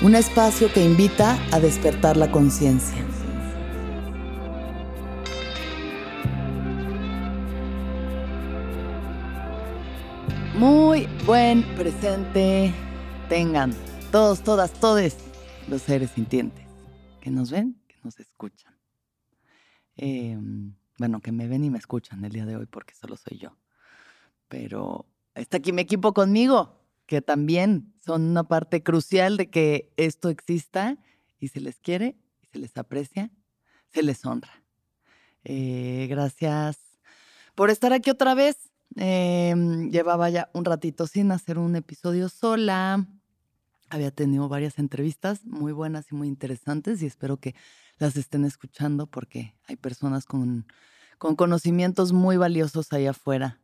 un espacio que invita a despertar la conciencia. Muy buen presente tengan todos, todas, todes los seres sintientes que nos ven, que nos escuchan. Em, bueno, que me ven y me escuchan el día de hoy porque solo soy yo. Pero está aquí mi equipo conmigo que también son una parte crucial de que esto exista y se les quiere, y se les aprecia, se les honra. Eh, gracias por estar aquí otra vez. Em, llevaba ya un ratito sin hacer un episodio sola. Había tenido varias entrevistas muy buenas y muy interesantes y espero que las estén escuchando porque hay personas con, con conocimientos muy valiosos ahí afuera.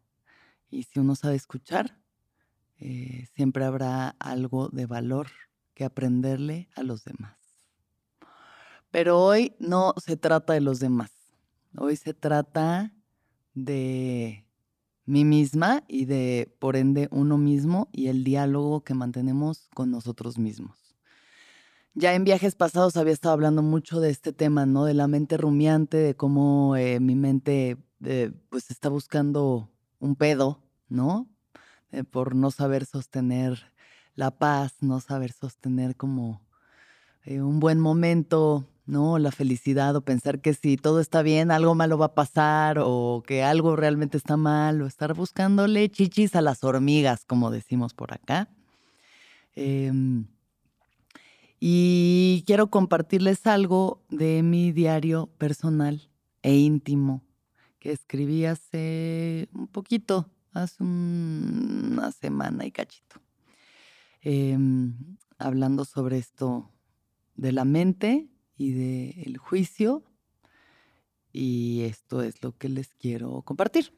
Y si uno sabe escuchar, eh, siempre habrá algo de valor que aprenderle a los demás. Pero hoy no se trata de los demás. Hoy se trata de mí misma y de, por ende, uno mismo y el diálogo que mantenemos con nosotros mismos. Ya en viajes pasados había estado hablando mucho de este tema, ¿no? De la mente rumiante, de cómo eh, mi mente, eh, pues, está buscando un pedo, ¿no? Eh, por no saber sostener la paz, no saber sostener como eh, un buen momento, ¿no? La felicidad o pensar que si todo está bien, algo malo va a pasar o que algo realmente está mal o estar buscándole chichis a las hormigas, como decimos por acá. Em, y quiero compartirles algo de mi diario personal e íntimo que escribí hace un poquito, hace una semana y cachito, em, hablando sobre esto de la mente y del juicio. Y esto es lo que les quiero compartir.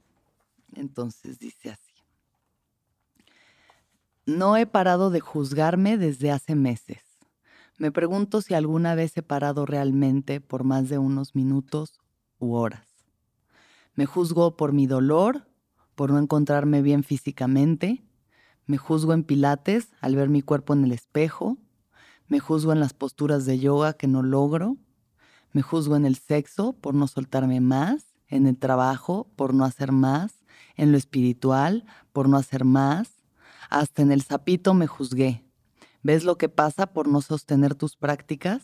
Entonces dice así. No he parado de juzgarme desde hace meses. Me pregunto si alguna vez he parado realmente por más de unos minutos u horas. Me juzgo por mi dolor, por no encontrarme bien físicamente, me juzgo en pilates al ver mi cuerpo en el espejo, me juzgo en las posturas de yoga que no logro, me juzgo en el sexo por no soltarme más, en el trabajo por no hacer más, en lo espiritual por no hacer más, hasta en el sapito me juzgué. ¿Ves lo que pasa por no sostener tus prácticas?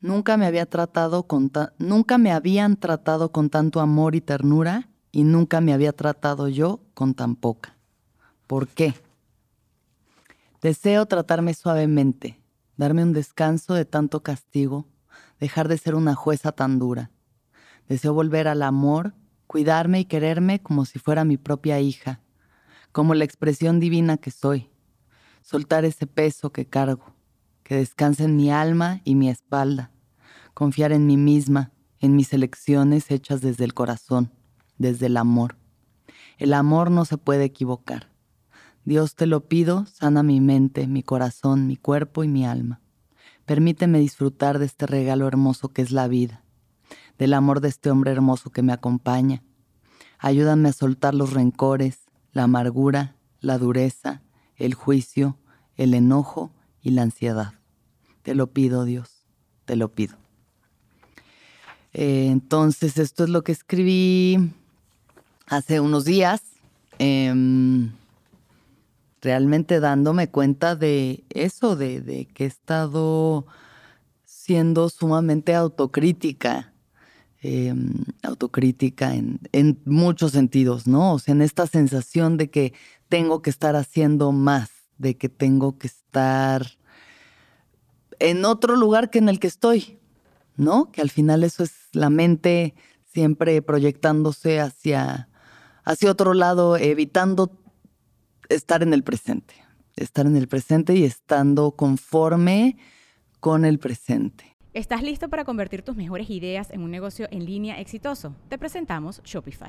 Nunca me había tratado nunca me habían tratado con tanto amor y ternura y nunca me había tratado yo con tan poca. ¿Por qué? Deseo tratarme suavemente, darme un descanso de tanto castigo, dejar de ser una jueza tan dura. Deseo volver al amor, cuidarme y quererme como si fuera mi propia hija, como la expresión divina que soy, soltar ese peso que cargo, que descanse en mi alma y mi espalda, confiar en mí misma, en mis elecciones hechas desde el corazón desde el amor. El amor no se puede equivocar. Dios te lo pido, sana mi mente, mi corazón, mi cuerpo y mi alma. Permíteme disfrutar de este regalo hermoso que es la vida, del amor de este hombre hermoso que me acompaña. Ayúdame a soltar los rencores, la amargura, la dureza, el juicio, el enojo y la ansiedad. Te lo pido, Dios, te lo pido. Eh, entonces, esto es lo que escribí hace unos días, em, realmente dándome cuenta de eso, de, que he estado siendo sumamente autocrítica, em, autocrítica en, en, muchos sentidos, ¿no? O sea, en esta sensación de que tengo que estar haciendo más, de que tengo que estar en otro lugar que en el que estoy, ¿no? Que al final eso es la mente siempre proyectándose hacia, hacia otro lado, evitando estar en el presente, estar en el presente y estando conforme con el presente. ¿Estás listo para convertir tus mejores ideas en un negocio en línea exitoso? Te presentamos Shopify.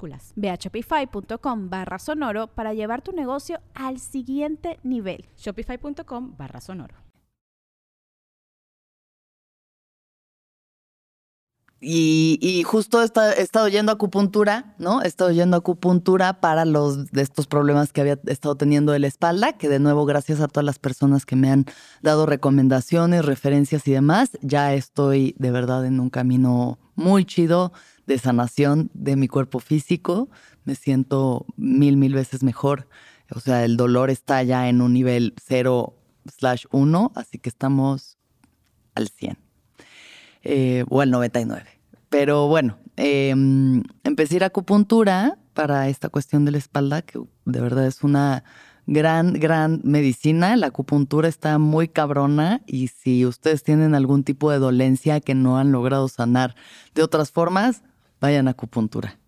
Ve a shopify.com barra sonoro para llevar tu negocio al siguiente nivel. Shopify.com barra sonoro. Y, justo he estado, yendo a acupuntura, ¿no? He estado yendo a acupuntura para los de estos problemas que había estado teniendo de la espalda, que de nuevo, gracias a todas las personas que me han dado recomendaciones, referencias y demás, ya estoy de verdad en un camino muy chido de sanación de mi cuerpo físico. Me siento mil, mil veces mejor. O sea, el dolor está ya en un nivel 0 slash 1, así que estamos al 100 eh, o al 99. Pero bueno, em, empecé a ir a acupuntura para esta cuestión de la espalda, que de verdad es una gran, gran medicina. La acupuntura está muy cabrona y si ustedes tienen algún tipo de dolencia que no han logrado sanar de otras formas, vayan a acupuntura.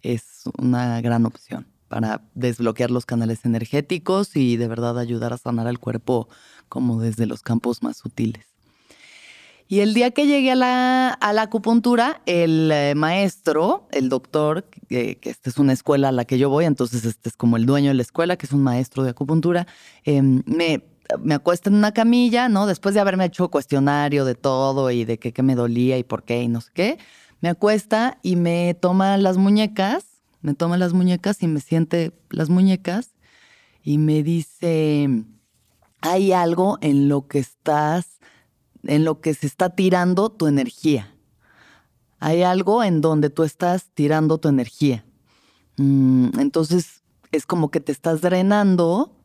Es una gran opción para desbloquear los canales energéticos y de verdad ayudar a sanar al cuerpo como desde los campos más sutiles. Y el día que llegué a la, acupuntura, el eh, maestro, el doctor, que esta es una escuela a la que yo voy, entonces este es como el dueño de la escuela, que es un maestro de acupuntura, em, me, me acuesta en una camilla, ¿no? Después de haberme hecho cuestionario de todo y de qué me dolía y por qué y no sé qué, me acuesta y me toma las muñecas, me toma las muñecas y me siente las muñecas y me dice, hay algo en lo que estás, en lo que se está tirando tu energía. Hay algo en donde tú estás tirando tu energía. Mm, entonces es como que te estás drenando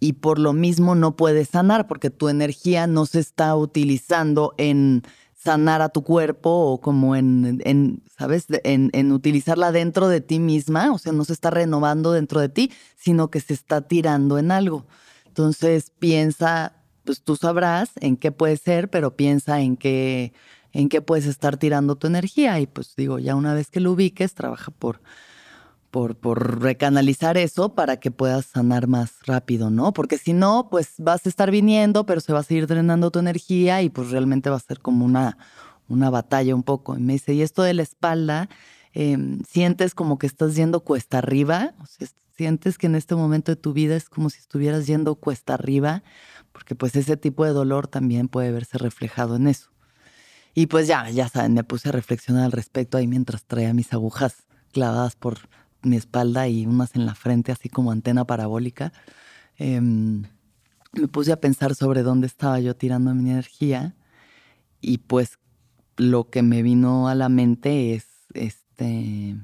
y por lo mismo no puedes sanar porque tu energía no se está utilizando en sanar a tu cuerpo o como en, ¿sabes? En, en, utilizarla dentro de ti misma, o sea, no se está renovando dentro de ti, sino que se está tirando en algo. Entonces piensa, pues tú sabrás en qué puede ser, pero piensa en qué, en qué puedes estar tirando tu energía y pues digo, ya una vez que lo ubiques, trabaja por por, recanalizar eso para que puedas sanar más rápido, ¿no? Porque si no, pues vas a estar viniendo, pero se va a seguir drenando tu energía y pues realmente va a ser como una, una batalla un poco. Y me dice, y esto de la espalda, em, sientes como que estás yendo cuesta arriba, o sea, sientes que en este momento de tu vida es como si estuvieras yendo cuesta arriba, porque pues ese tipo de dolor también puede verse reflejado en eso. Y pues ya, ya saben, me puse a reflexionar al respecto ahí mientras traía mis agujas clavadas por mi espalda y unas en la frente, así como antena parabólica, em, me puse a pensar sobre dónde estaba yo tirando mi energía y pues lo que me vino a la mente es este,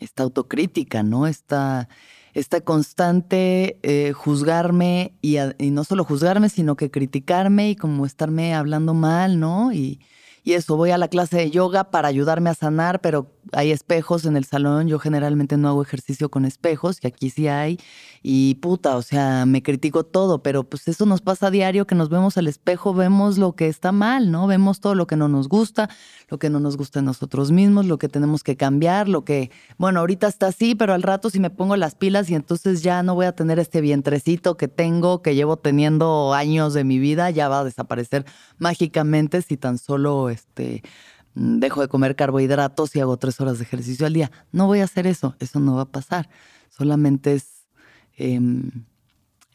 esta autocrítica, ¿no? Esta, esta constante eh, juzgarme y, y, no solo juzgarme, sino que criticarme y como estarme hablando mal, ¿no? Y, y eso, voy a la clase de yoga para ayudarme a sanar, pero hay espejos en el salón. Yo generalmente no hago ejercicio con espejos, y aquí sí hay. Y puta, o sea, me critico todo, pero pues eso nos pasa a diario, que nos vemos al espejo, vemos lo que está mal, ¿no? Vemos todo lo que no nos gusta, lo que no nos gusta en nosotros mismos, lo que tenemos que cambiar, lo que, bueno, ahorita está así, pero al rato si me pongo las pilas y entonces ya no voy a tener este vientrecito que tengo, que llevo teniendo años de mi vida, ya va a desaparecer mágicamente si tan solo este, dejo de comer carbohidratos y hago tres horas de ejercicio al día. No voy a hacer eso, eso no va a pasar. Solamente es, em,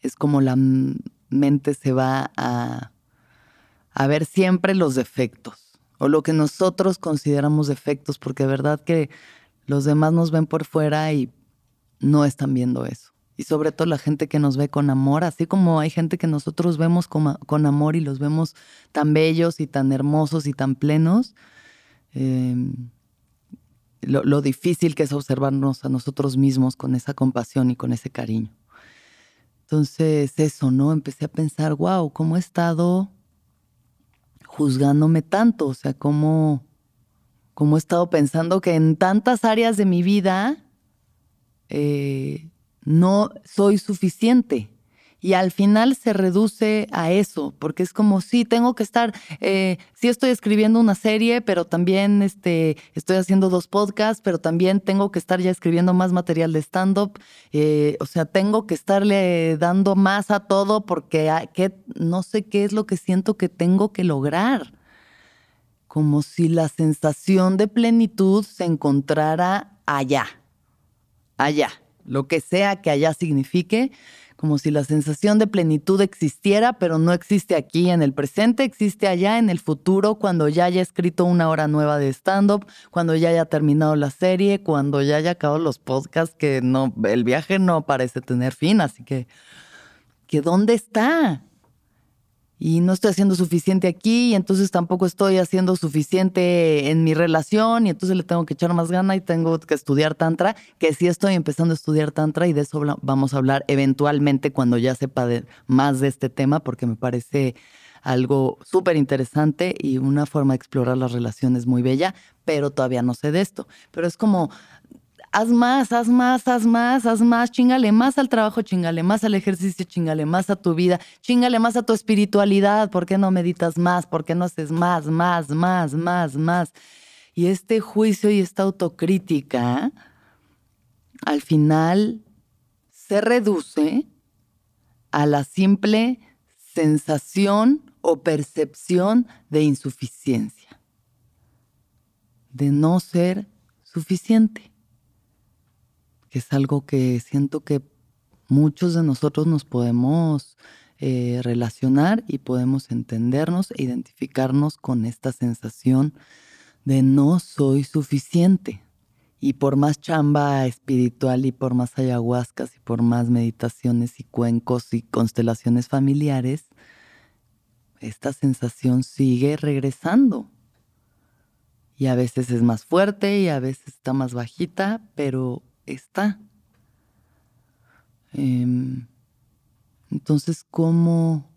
es como la mente se va a, a ver siempre los defectos o lo que nosotros consideramos defectos, porque de verdad que los demás nos ven por fuera y no están viendo eso. Y sobre todo la gente que nos ve con amor, así como hay gente que nosotros vemos con, con amor y los vemos tan bellos y tan hermosos y tan plenos, em, lo, difícil que es observarnos a nosotros mismos con esa compasión y con ese cariño. Entonces, eso, ¿no? Empecé a pensar, wow, ¿cómo he estado juzgándome tanto? O sea, ¿cómo, cómo he estado pensando que en tantas áreas de mi vida eh, no soy suficiente. Y al final se reduce a eso, porque es como, sí, tengo que estar, eh, sí estoy escribiendo una serie, pero también este, estoy haciendo dos podcasts, pero también tengo que estar ya escribiendo más material de stand-up. Eh, o sea, tengo que estarle dando más a todo porque no sé qué es lo que siento que tengo que lograr. Como si la sensación de plenitud se encontrara allá, allá lo que sea que allá signifique, como si la sensación de plenitud existiera, pero no existe aquí en el presente, existe allá en el futuro, cuando ya haya escrito una hora nueva de stand-up, cuando ya haya terminado la serie, cuando ya haya acabado los podcasts, que no, el viaje no parece tener fin, así que, que ¿dónde está? Y no estoy haciendo suficiente aquí y entonces tampoco estoy haciendo suficiente en mi relación y entonces le tengo que echar más gana y tengo que estudiar tantra, que sí estoy empezando a estudiar tantra y de eso vamos a hablar eventualmente cuando ya sepa más de este tema porque me parece algo súper interesante y una forma de explorar las relaciones muy bella, pero todavía no sé de esto. Pero es como haz más, haz más, haz más, haz más, chingale más al trabajo, chingale más al ejercicio, chingale más a tu vida, chingale más a tu espiritualidad, ¿por qué no meditas más? ¿Por qué no haces más, más, más, más, más? Y este juicio y esta autocrítica al final se reduce a la simple sensación o percepción de insuficiencia, de no ser suficiente que es algo que siento que muchos de nosotros nos podemos eh, relacionar y podemos entendernos e identificarnos con esta sensación de no soy suficiente. Y por más chamba espiritual y por más ayahuascas y por más meditaciones y cuencos y constelaciones familiares, esta sensación sigue regresando. Y a veces es más fuerte y a veces está más bajita, pero está. Em, entonces, ¿cómo,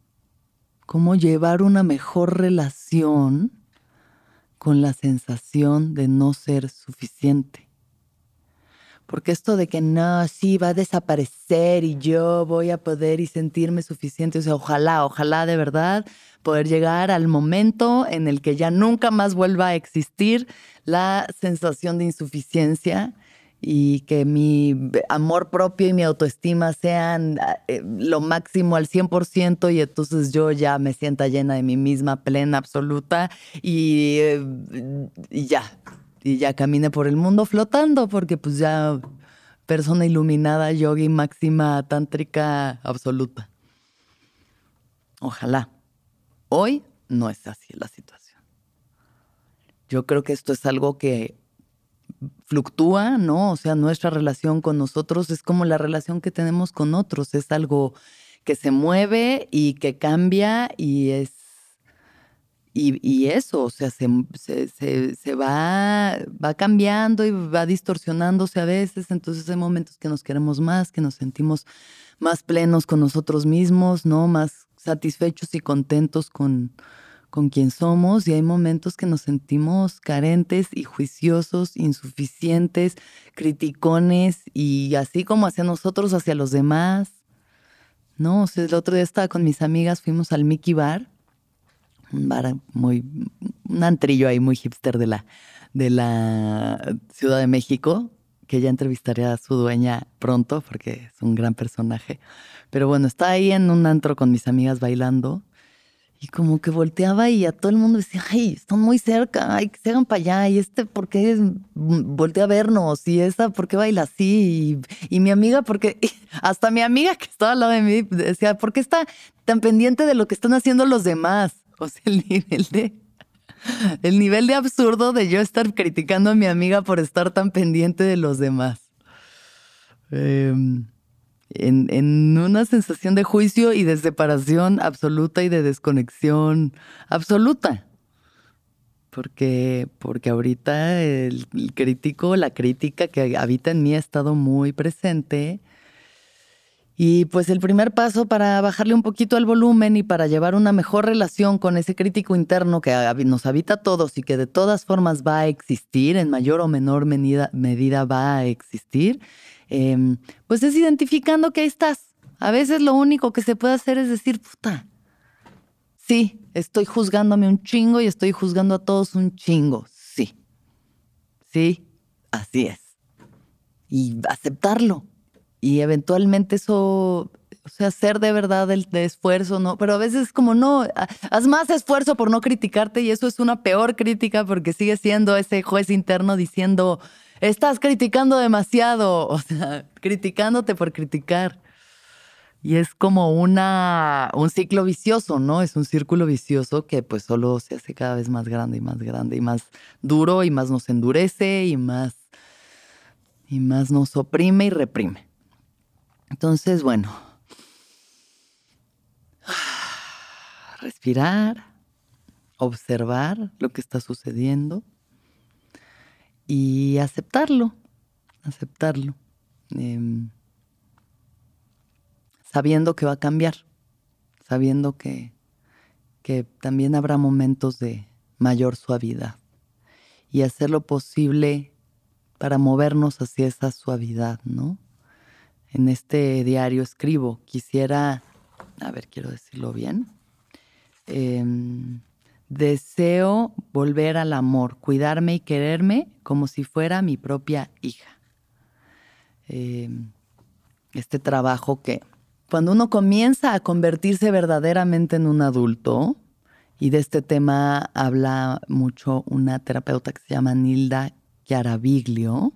¿cómo llevar una mejor relación con la sensación de no ser suficiente? Porque esto de que no, sí, va a desaparecer y yo voy a poder y sentirme suficiente, o sea, ojalá, ojalá de verdad poder llegar al momento en el que ya nunca más vuelva a existir la sensación de insuficiencia y que mi amor propio y mi autoestima sean eh, lo máximo al 100% y entonces yo ya me sienta llena de mí misma, plena, absoluta y, eh, y ya, y ya camine por el mundo flotando porque pues ya persona iluminada, yogi máxima, tántrica absoluta. Ojalá. Hoy no es así la situación. Yo creo que esto es algo que fluctúa, ¿no? O sea, nuestra relación con nosotros es como la relación que tenemos con otros, es algo que se mueve y que cambia y es... Y, eso, o sea, se, se, va, va cambiando y va distorsionándose a veces, entonces hay momentos que nos queremos más, que nos sentimos más plenos con nosotros mismos, ¿no? Más satisfechos y contentos con, con quien somos y hay momentos que nos sentimos carentes y juiciosos, insuficientes, criticones y así como hacia nosotros, hacia los demás. No, o sea, el otro día estaba con mis amigas, fuimos al Mickey Bar, un bar muy, un antrillo ahí muy hipster de la, de la Ciudad de México, que ya entrevistaré a su dueña pronto porque es un gran personaje. Pero bueno, está ahí en un antro con mis amigas bailando y como que volteaba y a todo el mundo decía, ay, están muy cerca, ay, que se hagan para allá. Y este, ¿por qué voltea a vernos? Y esa, ¿por qué baila así? Y, mi amiga, porque hasta mi amiga que estaba al lado de mí decía, ¿por qué está tan pendiente de lo que están haciendo los demás? O sea, el nivel de, el nivel de absurdo de yo estar criticando a mi amiga por estar tan pendiente de los demás. Eh, en, una sensación de juicio y de separación absoluta y de desconexión absoluta. Porque, porque ahorita el, crítico, la crítica que habita en mí ha estado muy presente. Y pues el primer paso para bajarle un poquito al volumen y para llevar una mejor relación con ese crítico interno que nos habita a todos y que de todas formas va a existir, en mayor o menor medida, medida va a existir, Em, pues es identificando que ahí estás. A veces lo único que se puede hacer es decir, puta, sí, estoy juzgándome un chingo y estoy juzgando a todos un chingo. Sí, sí, así es. Y aceptarlo. Y eventualmente eso, o sea, hacer de verdad el esfuerzo, ¿no? Pero a veces es como, no, haz más esfuerzo por no criticarte y eso es una peor crítica porque sigue siendo ese juez interno diciendo, estás criticando demasiado, o sea, criticándote por criticar. Y es como una, un ciclo vicioso, ¿no? Es un círculo vicioso que pues solo se hace cada vez más grande y más grande y más duro y más nos endurece y más, y más nos oprime y reprime. Entonces, bueno, respirar, observar lo que está sucediendo y aceptarlo, aceptarlo, em, sabiendo que va a cambiar, sabiendo que, que también habrá momentos de mayor suavidad y hacer lo posible para movernos hacia esa suavidad, ¿no? En este diario escribo, quisiera, a ver, quiero decirlo bien, em, Deseo volver al amor, cuidarme y quererme como si fuera mi propia hija. Em, este trabajo que cuando uno comienza a convertirse verdaderamente en un adulto, y de este tema habla mucho una terapeuta que se llama Nilda Chiaraviglio,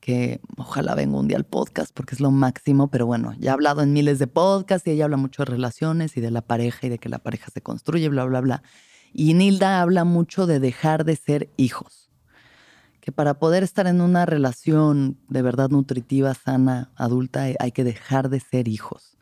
que ojalá venga un día al podcast porque es lo máximo, pero bueno, ya ha hablado en miles de podcasts y ella habla mucho de relaciones y de la pareja y de que la pareja se construye, bla, bla, bla. Y Nilda habla mucho de dejar de ser hijos, que para poder estar en una relación de verdad nutritiva, sana, adulta, hay que dejar de ser hijos.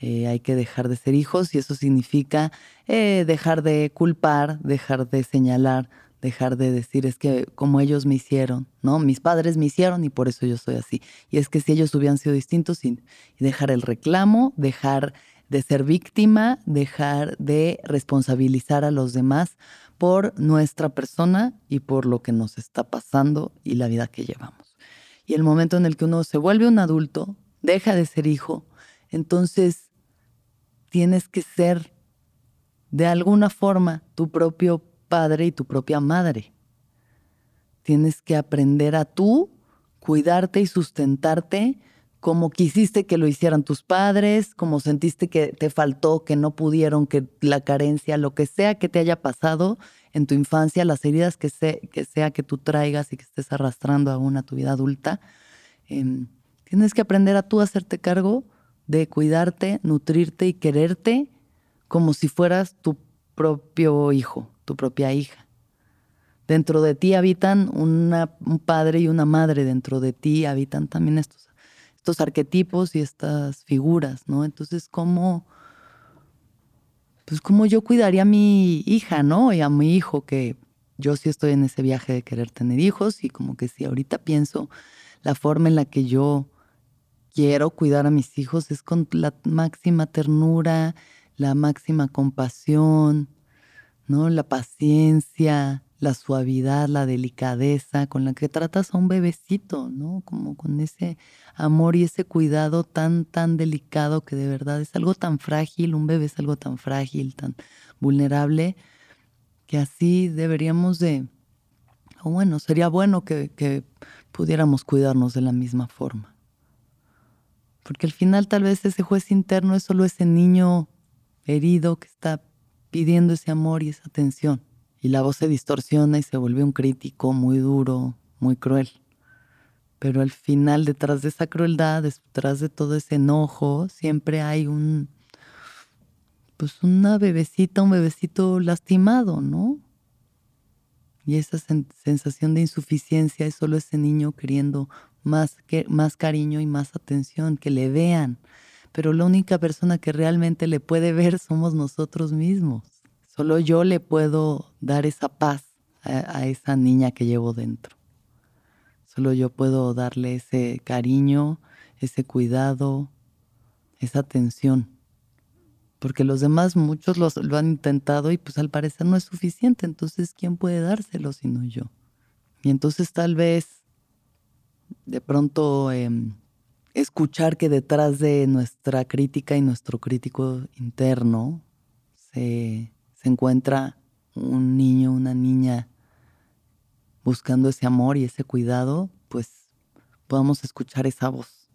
Eh, hay que dejar de ser hijos y eso significa eh, dejar de culpar, dejar de señalar, dejar de decir es que como ellos me hicieron, ¿no? Mis padres me hicieron y por eso yo soy así. Y es que si ellos hubieran sido distintos, y dejar el reclamo, dejar de ser víctima, dejar de responsabilizar a los demás por nuestra persona y por lo que nos está pasando y la vida que llevamos. Y el momento en el que uno se vuelve un adulto, deja de ser hijo, entonces tienes que ser de alguna forma tu propio padre y tu propia madre. Tienes que aprender a tú cuidarte y sustentarte como quisiste que lo hicieran tus padres, como sentiste que te faltó, que no pudieron, que la carencia, lo que sea que te haya pasado en tu infancia, las heridas que, que sea que tú traigas y que estés arrastrando aún a tu vida adulta, em, tienes que aprender a tú hacerte cargo de cuidarte, nutrirte y quererte como si fueras tu propio hijo, tu propia hija. Dentro de ti habitan un padre y una madre, dentro de ti habitan también estos estos arquetipos y estas figuras, ¿no? Entonces, ¿cómo, pues, cómo yo cuidaría a mi hija, ¿no? Y a mi hijo, que yo sí estoy en ese viaje de querer tener hijos y como que si ahorita pienso la forma en la que yo quiero cuidar a mis hijos es con la máxima ternura, la máxima compasión, ¿no? La paciencia, la suavidad, la delicadeza con la que tratas a un bebecito, ¿no? Como con ese amor y ese cuidado tan, tan delicado que de verdad es algo tan frágil, un bebé es algo tan frágil, tan vulnerable, que así deberíamos de, o bueno, sería bueno que, que pudiéramos cuidarnos de la misma forma. Porque al final tal vez ese juez interno es solo ese niño herido que está pidiendo ese amor y esa atención y la voz se distorsiona y se vuelve un crítico muy duro, muy cruel. Pero al final, detrás de esa crueldad, detrás de todo ese enojo, siempre hay un, pues una bebecita, un bebecito lastimado, ¿no? Y esa sensación de insuficiencia es solo ese niño queriendo más, más cariño y más atención, que le vean. Pero la única persona que realmente le puede ver somos nosotros mismos. Solo yo le puedo dar esa paz a, esa niña que llevo dentro. Solo yo puedo darle ese cariño, ese cuidado, esa atención. Porque los demás, muchos lo han intentado y pues al parecer no es suficiente. Entonces, ¿quién puede dárselo sino yo? Y entonces tal vez de pronto em, escuchar que detrás de nuestra crítica y nuestro crítico interno se se encuentra un niño, una niña buscando ese amor y ese cuidado, pues podamos escuchar esa voz,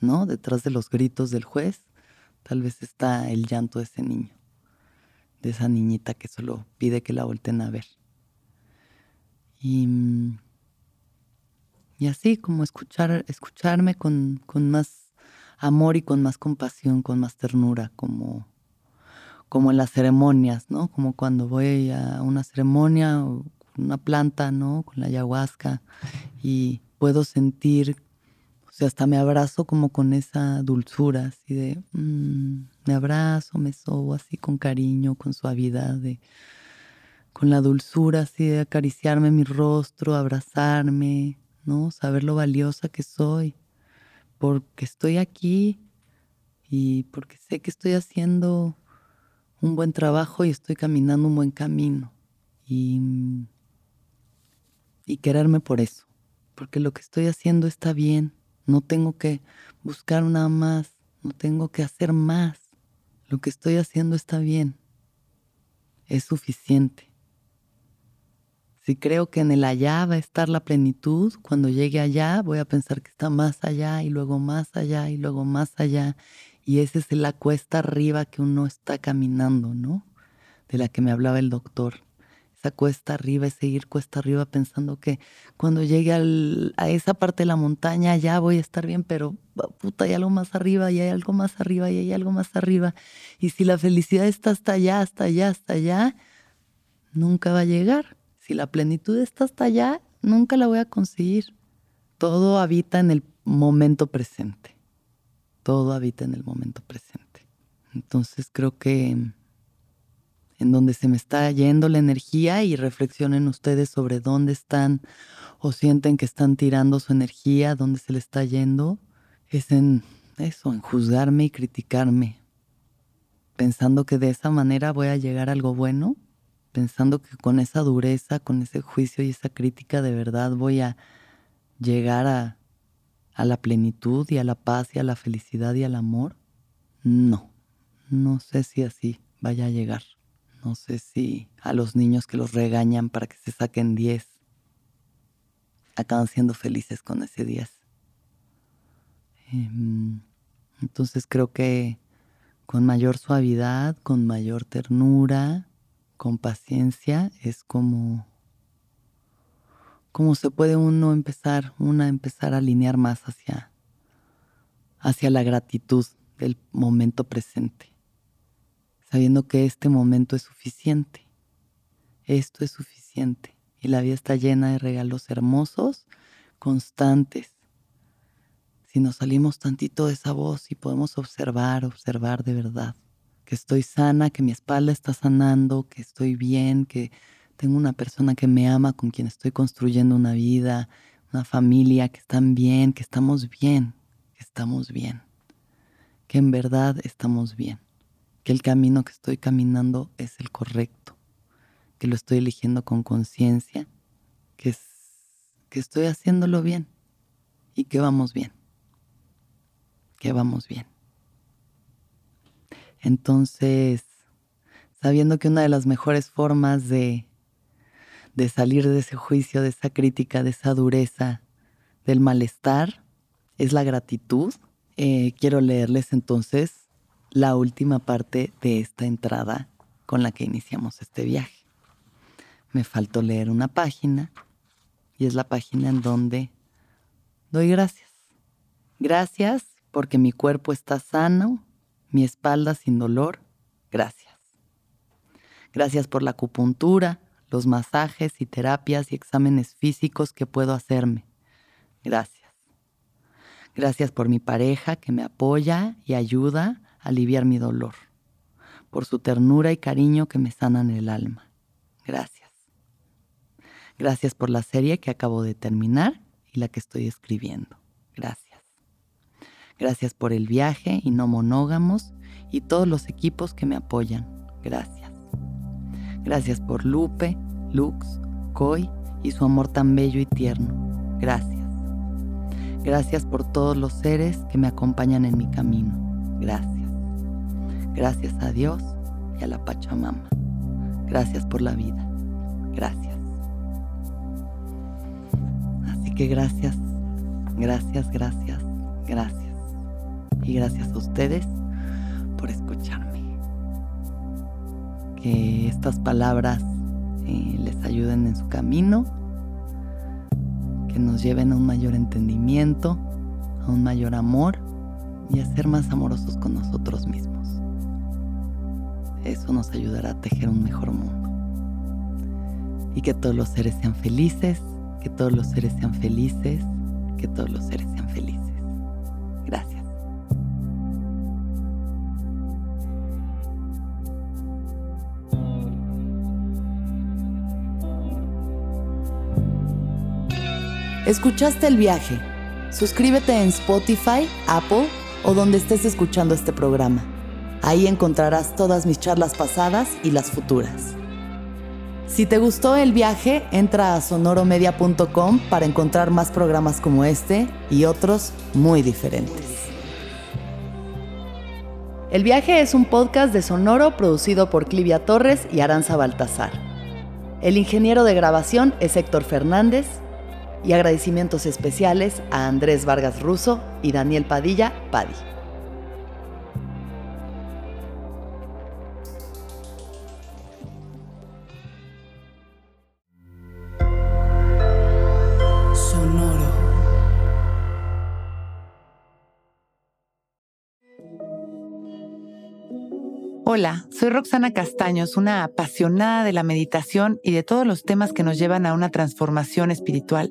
¿no? Detrás de los gritos del juez, tal vez está el llanto de ese niño, de esa niñita que solo pide que la volteen a ver. Y, y así como escuchar, escucharme con, con más amor y con más compasión, con más ternura, como como en las ceremonias, ¿no? Como cuando voy a una ceremonia una planta, ¿no? Con la ayahuasca y puedo sentir, o sea, hasta me abrazo como con esa dulzura, así de, mm, me abrazo, me sobo así con cariño, con suavidad, con la dulzura así de acariciarme mi rostro, abrazarme, ¿no? Saber lo valiosa que soy, porque estoy aquí y porque sé que estoy haciendo un buen trabajo y estoy caminando un buen camino. Y, y quererme por eso, porque lo que estoy haciendo está bien, no tengo que buscar nada más, no tengo que hacer más, lo que estoy haciendo está bien, es suficiente. Si creo que en el allá va a estar la plenitud, cuando llegue allá voy a pensar que está más allá y luego más allá y luego más allá y esa es la cuesta arriba que uno está caminando, ¿no? De la que me hablaba el doctor. Esa cuesta arriba, ese ir cuesta arriba pensando que cuando llegue a esa parte de la montaña ya voy a estar bien, pero puta, hay algo más arriba y hay algo más arriba y hay algo más arriba. Y si la felicidad está hasta allá, hasta allá, hasta allá, nunca va a llegar. Si la plenitud está hasta allá, nunca la voy a conseguir. Todo habita en el momento presente todo habita en el momento presente. Entonces creo que en donde se me está yendo la energía y reflexionen ustedes sobre dónde están o sienten que están tirando su energía, dónde se le está yendo, es en eso, en juzgarme y criticarme, pensando que de esa manera voy a llegar a algo bueno, pensando que con esa dureza, con ese juicio y esa crítica de verdad voy a llegar a a la plenitud y a la paz y a la felicidad y al amor? No, no sé si así vaya a llegar. No sé si a los niños que los regañan para que se saquen 10 acaban siendo felices con ese 10. Em, entonces creo que con mayor suavidad, con mayor ternura, con paciencia, es como cómo se puede uno empezar, una empezar a alinear más hacia, hacia la gratitud del momento presente, sabiendo que este momento es suficiente, esto es suficiente y la vida está llena de regalos hermosos, constantes. Si nos salimos tantito de esa voz y podemos observar, observar de verdad, que estoy sana, que mi espalda está sanando, que estoy bien, que tengo una persona que me ama, con quien estoy construyendo una vida, una familia, que están bien, que estamos bien, que estamos bien, que en verdad estamos bien, que el camino que estoy caminando es el correcto, que lo estoy eligiendo con conciencia, que, que estoy haciéndolo bien y que vamos bien, que vamos bien. Entonces, sabiendo que una de las mejores formas de, de salir de ese juicio, de esa crítica, de esa dureza, del malestar, es la gratitud, eh, quiero leerles entonces la última parte de esta entrada con la que iniciamos este viaje. Me faltó leer una página y es la página en donde doy gracias. Gracias porque mi cuerpo está sano, mi espalda sin dolor. Gracias. Gracias por la acupuntura, los masajes y terapias y exámenes físicos que puedo hacerme. Gracias. Gracias por mi pareja que me apoya y ayuda a aliviar mi dolor. Por su ternura y cariño que me sanan el alma. Gracias. Gracias por la serie que acabo de terminar y la que estoy escribiendo. Gracias. Gracias por el viaje y no monógamos y todos los equipos que me apoyan. Gracias. Gracias por Lupe, Lux, Koi y su amor tan bello y tierno. Gracias. Gracias por todos los seres que me acompañan en mi camino. Gracias. Gracias a Dios y a la Pachamama. Gracias por la vida. Gracias. Así que gracias, gracias, gracias, gracias. Y gracias a ustedes Que estas palabras eh, les ayuden en su camino, que nos lleven a un mayor entendimiento, a un mayor amor y a ser más amorosos con nosotros mismos. Eso nos ayudará a tejer un mejor mundo. Y que todos los seres sean felices, que todos los seres sean felices, que todos los seres sean felices. ¿Escuchaste el viaje? Suscríbete en Spotify, Apple o donde estés escuchando este programa. Ahí encontrarás todas mis charlas pasadas y las futuras. Si te gustó el viaje, entra a sonoromedia.com para encontrar más programas como este y otros muy diferentes. El viaje es un podcast de Sonoro producido por Clivia Torres y Aranza Baltazar. El ingeniero de grabación es Héctor Fernández y agradecimientos especiales a Andrés Vargas Russo y Daniel Padilla Padi. Sonoro. Hola, soy Roxana Castaños, una apasionada de la meditación y de todos los temas que nos llevan a una transformación espiritual,